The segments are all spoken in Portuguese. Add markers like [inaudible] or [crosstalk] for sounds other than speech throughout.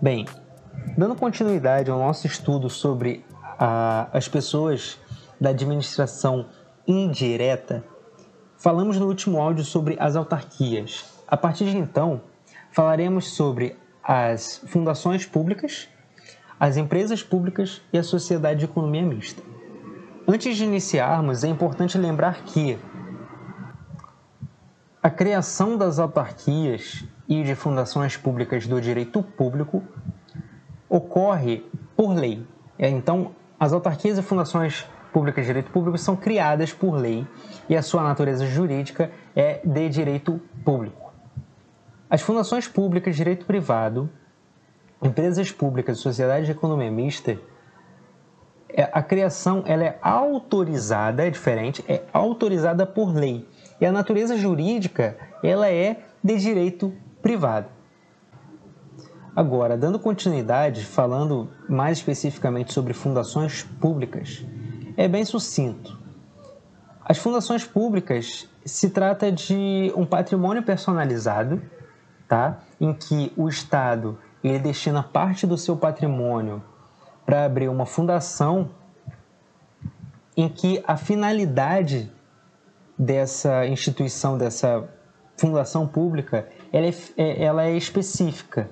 Bem, dando continuidade ao nosso estudo sobre a, as pessoas da administração indireta, falamos no último áudio sobre as autarquias. A partir de então, falaremos sobre as fundações públicas, as empresas públicas e a sociedade de economia mista. Antes de iniciarmos, é importante lembrar que a criação das autarquias e de fundações públicas do direito público ocorre por lei. É, então, as autarquias e fundações públicas de direito público são criadas por lei e a sua natureza jurídica é de direito público. As fundações públicas de direito privado, empresas públicas e sociedade de economia mista, é, a criação ela é autorizada, é diferente, é autorizada por lei. E a natureza jurídica ela é de direito privado. Agora, dando continuidade, falando mais especificamente sobre fundações públicas, é bem sucinto. As fundações públicas se trata de um patrimônio personalizado, tá? Em que o Estado ele destina parte do seu patrimônio para abrir uma fundação em que a finalidade dessa instituição, dessa fundação pública, ela é, é, ela é específica.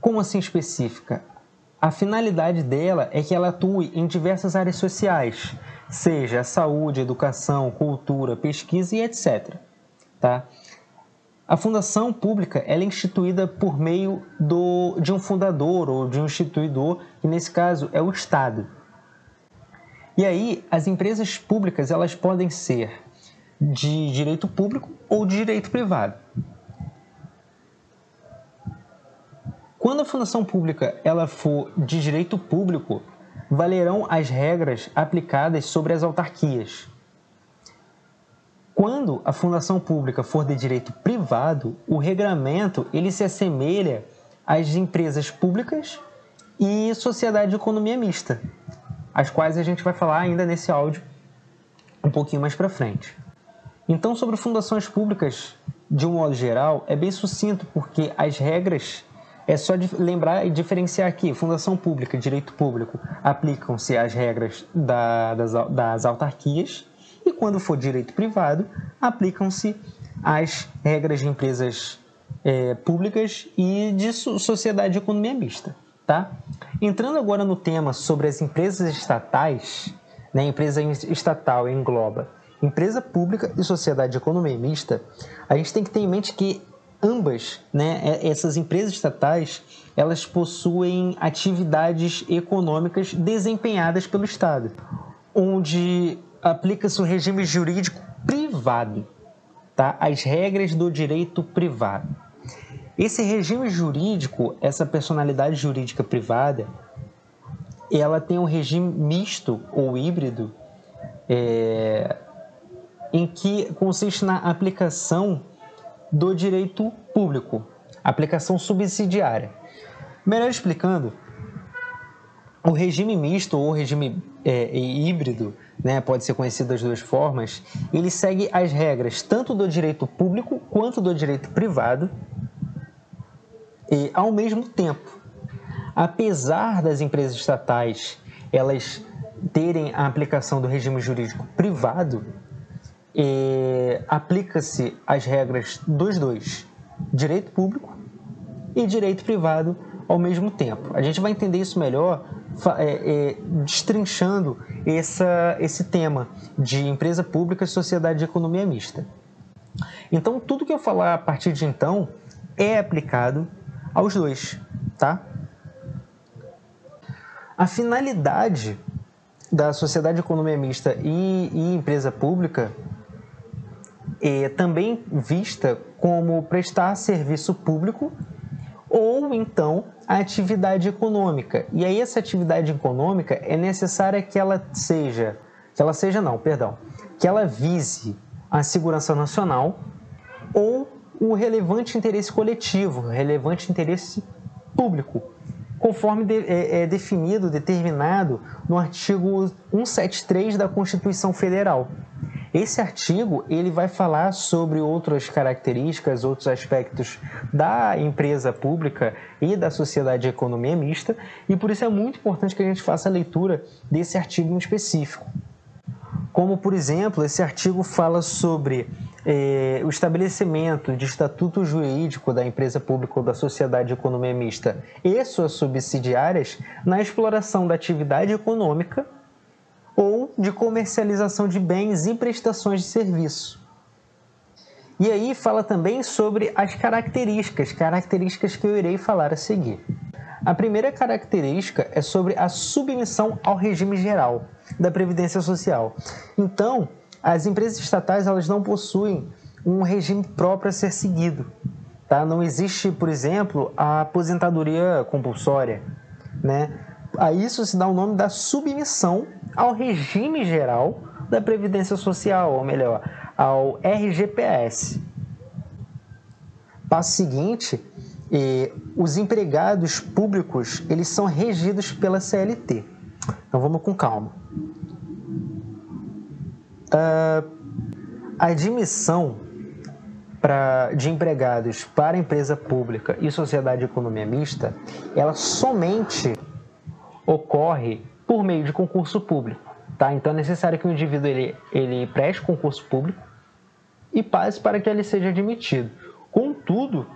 Como assim específica? A finalidade dela é que ela atue em diversas áreas sociais, seja saúde, educação, cultura, pesquisa e etc. Tá? A fundação pública é instituída por meio do, de um fundador ou de um instituidor, que nesse caso é o Estado. E aí, as empresas públicas elas podem ser de direito público ou de direito privado. Quando a fundação pública ela for de direito público, valerão as regras aplicadas sobre as autarquias. Quando a fundação pública for de direito privado, o regramento ele se assemelha às empresas públicas e sociedade de economia mista, as quais a gente vai falar ainda nesse áudio um pouquinho mais para frente. Então, sobre fundações públicas, de um modo geral, é bem sucinto, porque as regras, é só lembrar e diferenciar aqui, fundação pública, direito público, aplicam-se as regras da, das, das autarquias, e quando for direito privado, aplicam-se as regras de empresas é, públicas e de sociedade de economia mista. Tá? Entrando agora no tema sobre as empresas estatais, né, empresa estatal engloba empresa pública e sociedade de economia mista, a gente tem que ter em mente que ambas, né, essas empresas estatais, elas possuem atividades econômicas desempenhadas pelo Estado, onde aplica-se um regime jurídico privado, tá? As regras do direito privado. Esse regime jurídico, essa personalidade jurídica privada, ela tem um regime misto ou híbrido, é, em que consiste na aplicação do direito público, aplicação subsidiária. Melhor explicando, o regime misto ou regime é, híbrido, né, pode ser conhecido das duas formas, ele segue as regras tanto do direito público quanto do direito privado e ao mesmo tempo. Apesar das empresas estatais elas terem a aplicação do regime jurídico privado, aplica-se as regras dos dois, direito público e direito privado ao mesmo tempo. A gente vai entender isso melhor é, é, destrinchando essa, esse tema de empresa pública e sociedade de economia mista. Então, tudo que eu falar a partir de então é aplicado aos dois, tá? A finalidade da sociedade de economia mista e, e empresa pública é também vista como prestar serviço público ou então a atividade econômica. E aí essa atividade econômica é necessária que ela seja, que ela seja não, perdão, que ela vise a segurança nacional ou o relevante interesse coletivo, relevante interesse público, conforme de, é, é definido, determinado no artigo 173 da Constituição Federal. Esse artigo ele vai falar sobre outras características, outros aspectos da empresa pública e da sociedade de economia mista, e por isso é muito importante que a gente faça a leitura desse artigo em específico. Como, por exemplo, esse artigo fala sobre eh, o estabelecimento de estatuto jurídico da empresa pública ou da sociedade de economia mista e suas subsidiárias na exploração da atividade econômica de comercialização de bens e prestações de serviço. E aí fala também sobre as características, características que eu irei falar a seguir. A primeira característica é sobre a submissão ao regime geral da previdência social. Então, as empresas estatais elas não possuem um regime próprio a ser seguido. Tá? Não existe, por exemplo, a aposentadoria compulsória, né? A isso se dá o nome da submissão ao regime geral da Previdência Social, ou melhor, ao RGPS. Passo seguinte, os empregados públicos eles são regidos pela CLT. Então vamos com calma. Uh, a admissão pra, de empregados para empresa pública e sociedade de economia mista, ela somente ocorre por meio de concurso público. Tá? Então é necessário que o indivíduo ele, ele preste concurso público e passe para que ele seja admitido. Contudo,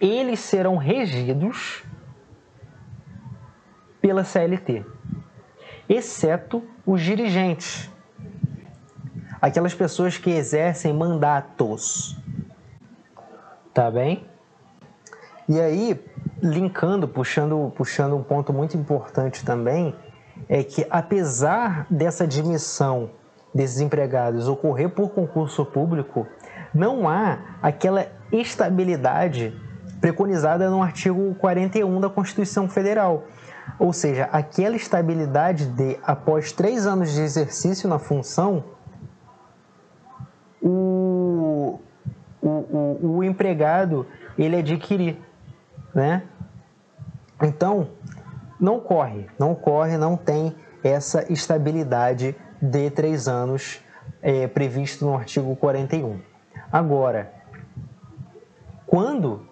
eles serão regidos pela CLT, exceto os dirigentes, aquelas pessoas que exercem mandatos. Tá bem? E aí, linkando, puxando, puxando um ponto muito importante também, é que apesar dessa admissão desses empregados ocorrer por concurso público, não há aquela estabilidade preconizada no artigo 41 da Constituição Federal. Ou seja, aquela estabilidade de, após três anos de exercício na função, o, o, o, o empregado ele adquirir né? Então, não corre, não corre, não tem essa estabilidade de três anos é, previsto no artigo 41. Agora, quando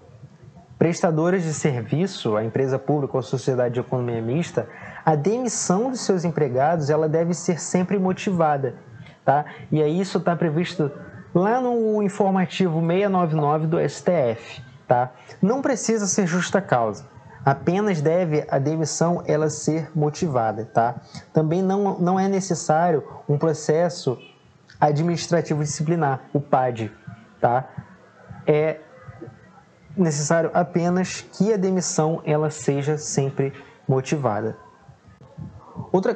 prestadores de serviço, a empresa pública ou a sociedade de economia mista, a demissão de seus empregados ela deve ser sempre motivada, tá? E aí isso está previsto lá no informativo 699 do STF tá? Não precisa ser justa causa. Apenas deve a demissão ela ser motivada, tá? Também não, não é necessário um processo administrativo disciplinar, o PAD, tá? É necessário apenas que a demissão ela seja sempre motivada. Outra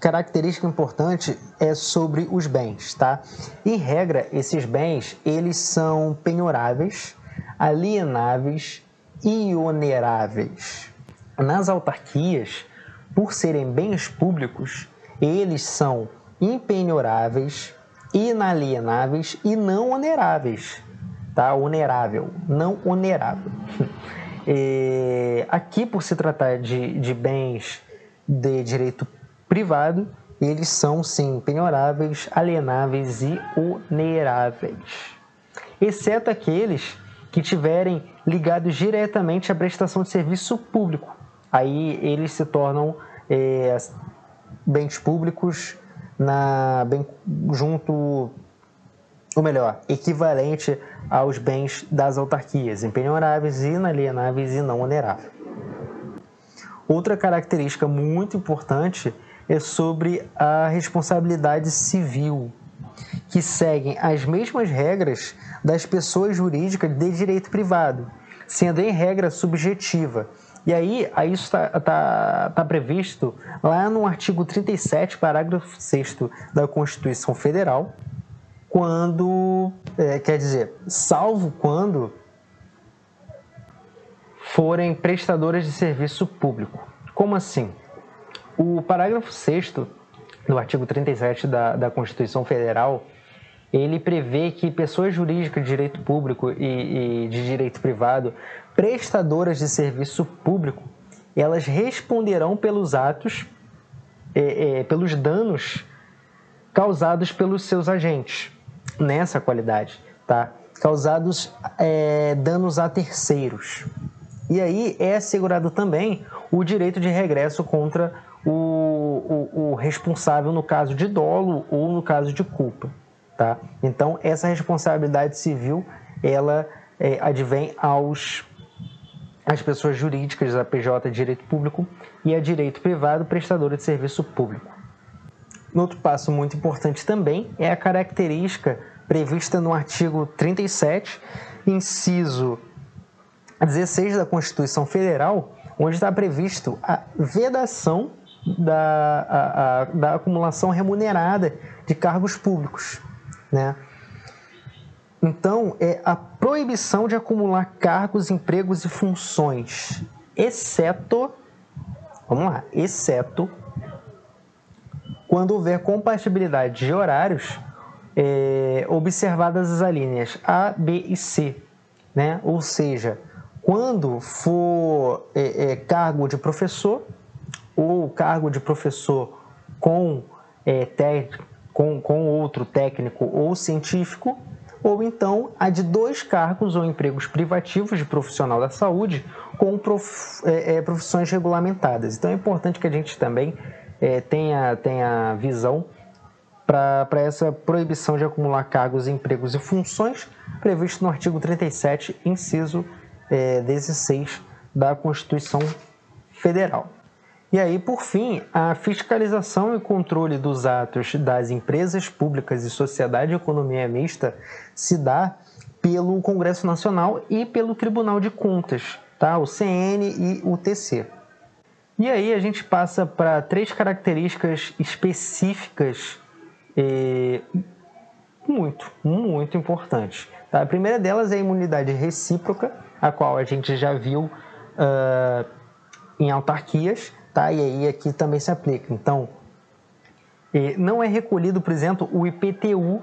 característica importante é sobre os bens, tá? Em regra, esses bens eles são penhoráveis, alienáveis e oneráveis. Nas autarquias, por serem bens públicos, eles são impenhoráveis, inalienáveis e não oneráveis. Tá? Onerável, não onerável. [laughs] Aqui, por se tratar de, de bens de direito privado, eles são sim penhoráveis, alienáveis e oneráveis, exceto aqueles que tiverem ligados diretamente à prestação de serviço público. Aí eles se tornam é, bens públicos na, bem, junto, ou melhor, equivalente aos bens das autarquias, impenhoráveis, inalienáveis e não oneráveis. Outra característica muito importante é sobre a responsabilidade civil, que seguem as mesmas regras das pessoas jurídicas de direito privado, sendo em regra subjetiva. E aí, aí isso está tá, tá previsto lá no artigo 37, parágrafo 6 da Constituição Federal, quando, é, quer dizer, salvo quando forem prestadoras de serviço público. Como assim? O parágrafo 6 do artigo 37 da, da Constituição Federal ele prevê que pessoas jurídicas de direito público e, e de direito privado, prestadoras de serviço público, elas responderão pelos atos, é, é, pelos danos causados pelos seus agentes nessa qualidade, tá? Causados é, danos a terceiros. E aí é assegurado também o direito de regresso contra o, o, o responsável no caso de dolo ou no caso de culpa, tá? Então essa responsabilidade civil ela é, advém aos as pessoas jurídicas da PJ Direito Público e a Direito Privado Prestadora de Serviço Público. Outro passo muito importante também é a característica prevista no artigo 37, inciso 16 da Constituição Federal, onde está previsto a vedação da, a, a, da acumulação remunerada de cargos públicos. Né? Então, é a proibição de acumular cargos, empregos e funções, exceto, vamos lá, exceto quando houver compatibilidade de horários é, observadas as alíneas A, B e C, né? Ou seja, quando for é, é, cargo de professor ou cargo de professor com, é, com, com outro técnico ou científico, ou então a de dois cargos ou empregos privativos de profissional da saúde com prof, é, é, profissões regulamentadas. Então é importante que a gente também é, tenha, tenha visão para essa proibição de acumular cargos, empregos e funções previsto no artigo 37, inciso é, 16 da Constituição Federal. E aí, por fim, a fiscalização e controle dos atos das empresas públicas e sociedade de economia mista se dá pelo Congresso Nacional e pelo Tribunal de Contas, tá? o CN e o TC. E aí a gente passa para três características específicas eh, muito, muito importantes. Tá? A primeira delas é a imunidade recíproca, a qual a gente já viu uh, em autarquias, tá? E aí aqui também se aplica. Então, não é recolhido, por exemplo, o IPTU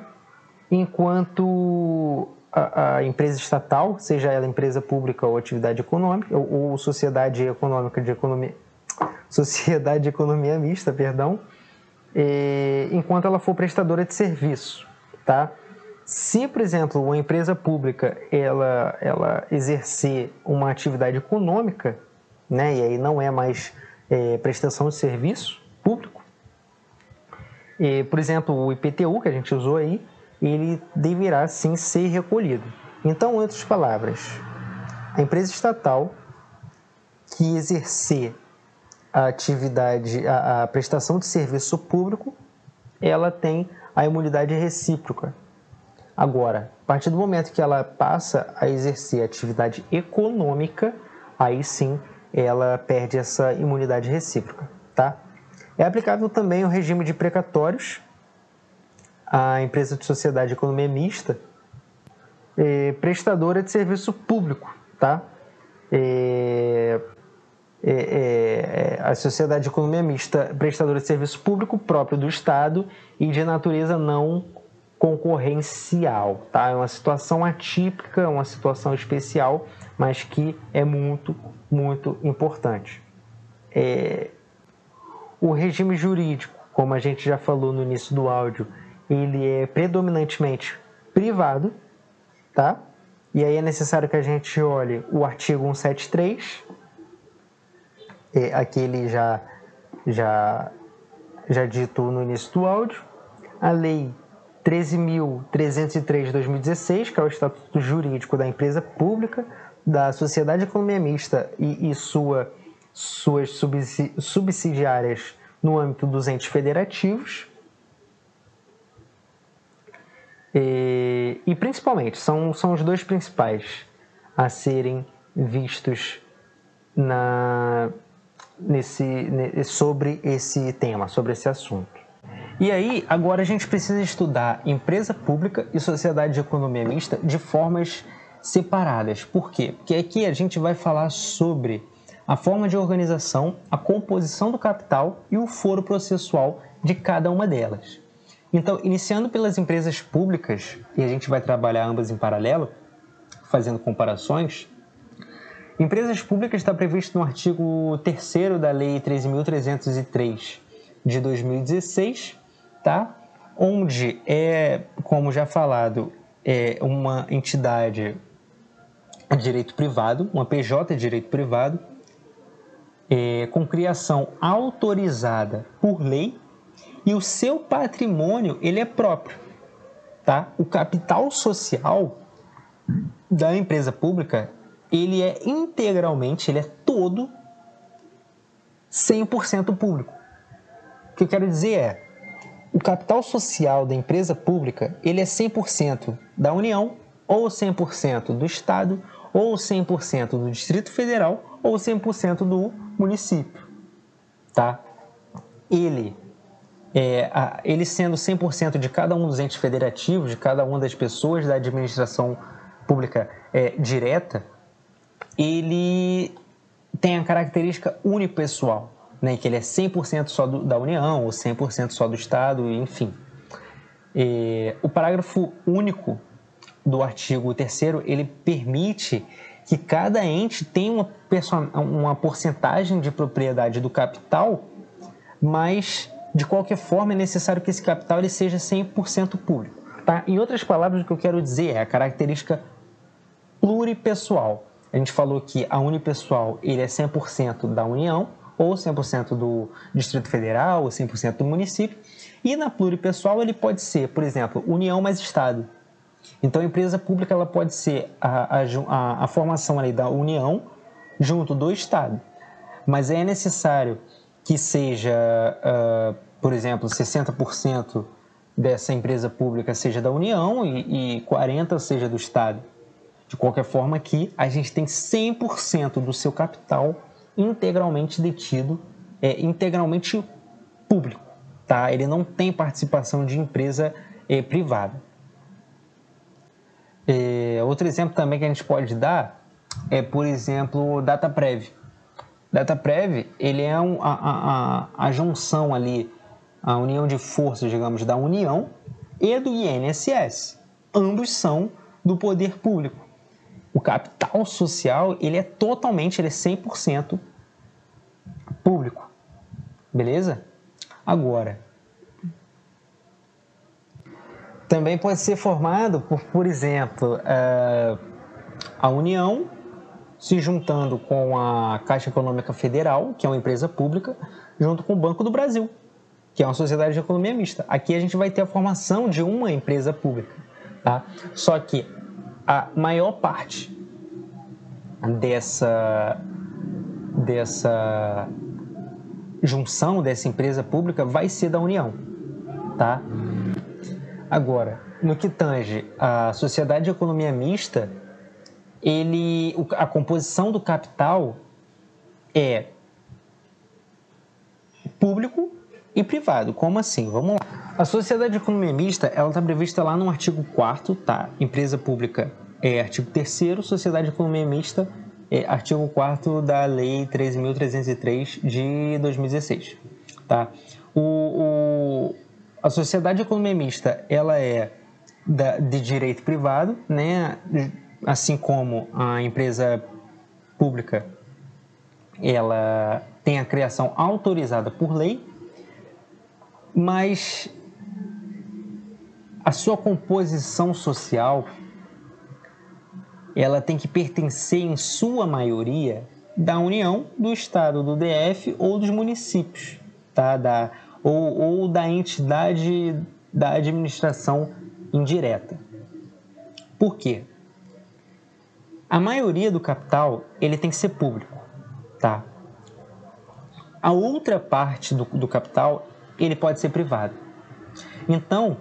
enquanto a, a, empresa estatal, seja ela empresa pública ou atividade econômica, ou, ou sociedade econômica de economia, sociedade de [laughs] economia mista, perdão, enquanto ela for prestadora de serviço, tá? Se, por exemplo, uma empresa pública ela, ela exercer uma atividade econômica, né, e aí não é mais é, prestação de serviço público. E, por exemplo, o IPTU que a gente usou aí, ele deverá sim ser recolhido. Então, em outras palavras, a empresa estatal que exercer a atividade, a, a prestação de serviço público, ela tem a imunidade recíproca. Agora, a partir do momento que ela passa a exercer atividade econômica, aí sim ela perde essa imunidade recíproca, tá? É aplicável também o regime de precatórios à empresa de sociedade de economia mista, é, prestadora de serviço público, tá? É, é, é, é, a sociedade de economia mista prestadora de serviço público próprio do Estado e de natureza não concorrencial, tá? É uma situação atípica, uma situação especial, mas que é muito muito importante. É, o regime jurídico, como a gente já falou no início do áudio, ele é predominantemente privado, tá? E aí é necessário que a gente olhe o artigo 173, é, aquele já, já, já dito no início do áudio, a lei 13.303 de 2016, que é o Estatuto Jurídico da Empresa Pública, da Sociedade de Economia Mista e, e sua, suas subsidiárias no âmbito dos entes federativos. E, e, principalmente, são, são os dois principais a serem vistos na, nesse, sobre esse tema, sobre esse assunto. E aí, agora a gente precisa estudar empresa pública e sociedade de economia mista de formas separadas. Por quê? Porque aqui a gente vai falar sobre a forma de organização, a composição do capital e o foro processual de cada uma delas. Então, iniciando pelas empresas públicas, e a gente vai trabalhar ambas em paralelo, fazendo comparações. Empresas públicas está previsto no artigo 3 da Lei 13.303 de 2016, tá? onde é, como já falado, é uma entidade de direito privado, uma PJ de direito privado, é, com criação autorizada por lei e o seu patrimônio ele é próprio, tá? O capital social da empresa pública ele é integralmente, ele é todo 100% público. O que eu quero dizer é, o capital social da empresa pública, ele é 100% da União, ou 100% do Estado, ou 100% do Distrito Federal, ou 100% do município, tá? Ele, é, a, ele sendo 100% de cada um dos entes federativos, de cada uma das pessoas da administração pública é, direta, ele tem a característica unipessoal, né, que ele é 100% só do, da União ou 100% só do Estado, enfim. E, o parágrafo único do artigo 3 ele permite que cada ente tenha uma, uma porcentagem de propriedade do capital, mas de qualquer forma é necessário que esse capital ele seja 100% público. Tá? Em outras palavras, o que eu quero dizer é a característica pluripessoal. A gente falou que a unipessoal ele é 100% da União, ou 100% do Distrito Federal, ou 100% do município. E na pluripessoal ele pode ser, por exemplo, União mais Estado. Então a empresa pública ela pode ser a, a, a formação ali da União junto do Estado. Mas é necessário que seja, uh, por exemplo, 60% dessa empresa pública seja da União e, e 40% seja do Estado. De qualquer forma, aqui a gente tem 100% do seu capital integralmente detido, é integralmente público, tá? Ele não tem participação de empresa é, privada. É, outro exemplo também que a gente pode dar é, por exemplo, DataPrev. DataPrev, ele é um, a, a, a junção ali, a união de forças, digamos, da União e do INSS. Ambos são do poder público. O capital social, ele é totalmente, ele é 100% público. Beleza? Agora, também pode ser formado por, por exemplo, eh, a União se juntando com a Caixa Econômica Federal, que é uma empresa pública, junto com o Banco do Brasil, que é uma sociedade de economia mista. Aqui a gente vai ter a formação de uma empresa pública, tá? Só que a maior parte dessa dessa junção dessa empresa pública vai ser da União, tá? Agora, no que tange a sociedade de economia mista, ele, a composição do capital é público e privado. Como assim? Vamos lá. A sociedade de economia mista, ela está prevista lá no artigo 4 tá? Empresa pública é artigo 3 sociedade de economia mista artigo 4 da Lei 13.303 de 2016. Tá? O, o, a sociedade de economia mista ela é da, de direito privado, né? assim como a empresa pública ela tem a criação autorizada por lei, mas a sua composição social ela tem que pertencer, em sua maioria, da União, do Estado, do DF ou dos municípios, tá? da, ou, ou da entidade da administração indireta. Por quê? A maioria do capital ele tem que ser público, tá? A outra parte do, do capital ele pode ser privado. Então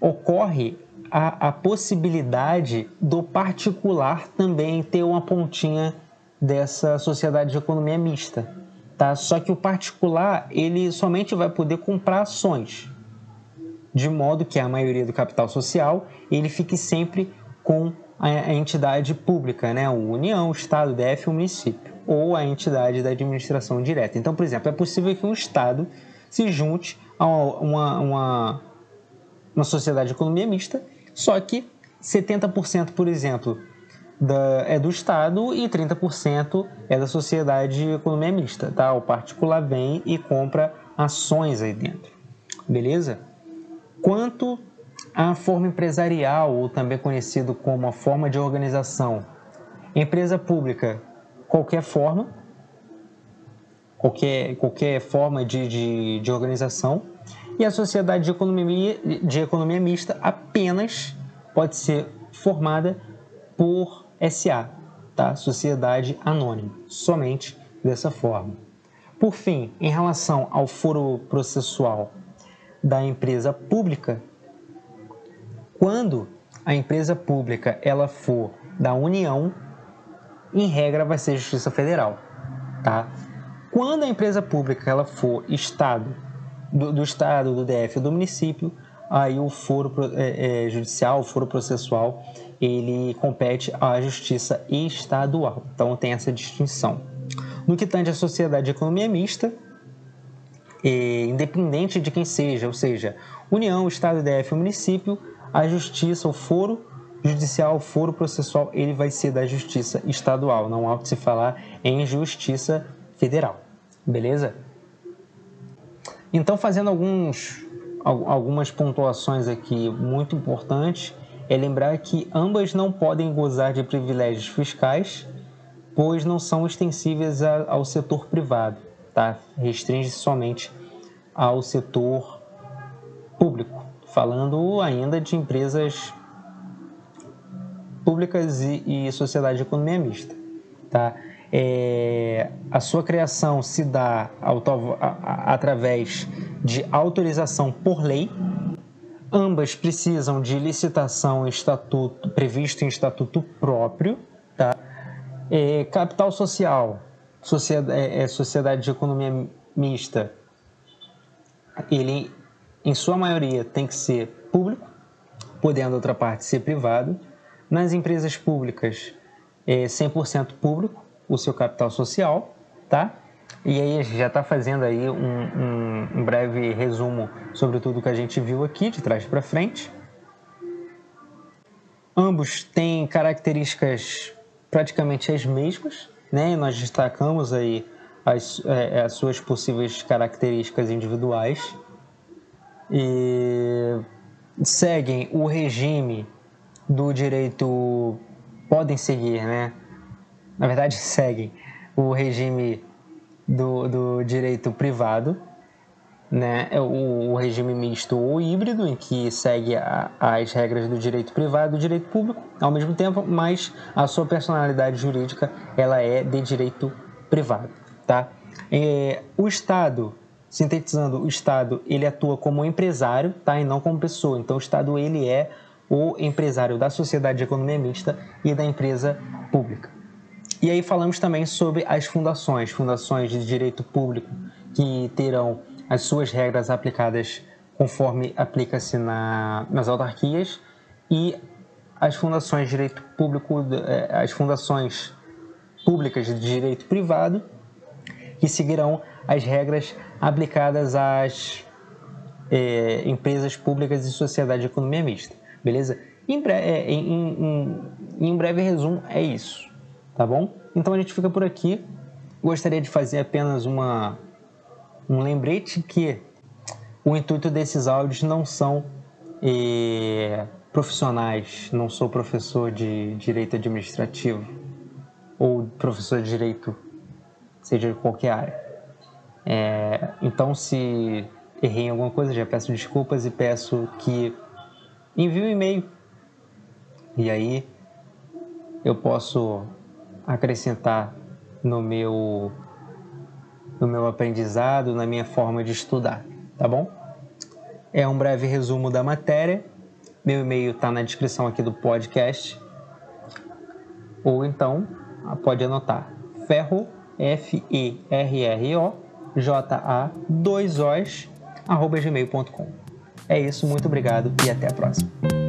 ocorre a, a possibilidade do particular também ter uma pontinha dessa sociedade de economia mista, tá? Só que o particular ele somente vai poder comprar ações, de modo que a maioria do capital social ele fique sempre com a entidade pública, né? A União, o Estado, o DF, o município, ou a entidade da administração direta. Então, por exemplo, é possível que um Estado se junte a uma, uma, uma sociedade de economia mista só que 70%, por exemplo, da, é do Estado e 30% é da sociedade de economia mista, tá? O particular vem e compra ações aí dentro, beleza? quanto à forma empresarial, ou também conhecido como a forma de organização. Empresa pública, qualquer forma, qualquer, qualquer forma de, de, de organização. E a sociedade de economia, de economia mista apenas pode ser formada por SA, tá? Sociedade Anônima, somente dessa forma. Por fim, em relação ao foro processual da empresa pública, quando a empresa pública ela for da União, em regra vai ser Justiça Federal, tá? Quando a empresa pública ela for Estado, do, do Estado, do DF do município, aí o foro é, é, judicial, o foro processual, ele compete à justiça estadual. Então tem essa distinção. No que tange à sociedade de economia mista, é, independente de quem seja, ou seja, União, Estado, DF município, a justiça, o foro judicial, o foro processual, ele vai ser da justiça estadual. Não há o que se falar em justiça federal. Beleza? Então, fazendo alguns, algumas pontuações aqui muito importantes, é lembrar que ambas não podem gozar de privilégios fiscais, pois não são extensíveis ao setor privado, tá? Restringe somente ao setor público, falando ainda de empresas públicas e, e sociedade de economia mista, tá? É, a sua criação se dá auto, a, a, através de autorização por lei. Ambas precisam de licitação estatuto, previsto em estatuto próprio. Tá? É, capital social, sociedade, é, é, sociedade de economia mista, ele, em sua maioria, tem que ser público, podendo outra parte ser privado. Nas empresas públicas, é 100% público, o seu capital social, tá? E aí a gente já está fazendo aí um, um, um, breve resumo sobre tudo que a gente viu aqui, de trás para frente. Ambos têm características praticamente as mesmas, né? E nós destacamos aí as, é, as suas possíveis características individuais e seguem o regime do direito podem seguir, né? Na verdade, [laughs] seguem o regime do, do direito privado, né? É o, o, regime misto ou híbrido, em que segue a, as regras do direito privado e do direito público ao mesmo tempo, mas a sua personalidade jurídica ela é de direito privado. Tá? É, o Estado, sintetizando, o Estado ele atua como empresário tá? e não como pessoa. Então, o Estado ele é o empresário da sociedade de economia mista e da empresa pública. E aí falamos também sobre as fundações, fundações de direito público, que terão as suas regras aplicadas conforme aplica-se na, nas autarquias, e as fundações de direito público, é, as fundações públicas de direito privado, que seguirão as regras aplicadas às é, empresas públicas e sociedade de economia mista. Beleza? Em, breve, é, em, em, em breve resumo, é isso tá bom? Então a gente fica por aqui. Gostaria de fazer apenas uma, um lembrete que o intuito desses áudios não são eh, profissionais, não sou professor de direito administrativo ou professor de direito, seja de qualquer área. É, então, se errei em alguma coisa, já peço desculpas e peço que envie um e-mail. E aí eu posso acrescentar no meu no meu aprendizado, na minha forma de estudar, tá bom? É um breve resumo da matéria. Meu e-mail está na descrição aqui do podcast. Ou então, pode anotar. Ferro, F-E-R-R-O, J-A, dois O's, arroba gmail.com. É isso, muito obrigado e até a próxima.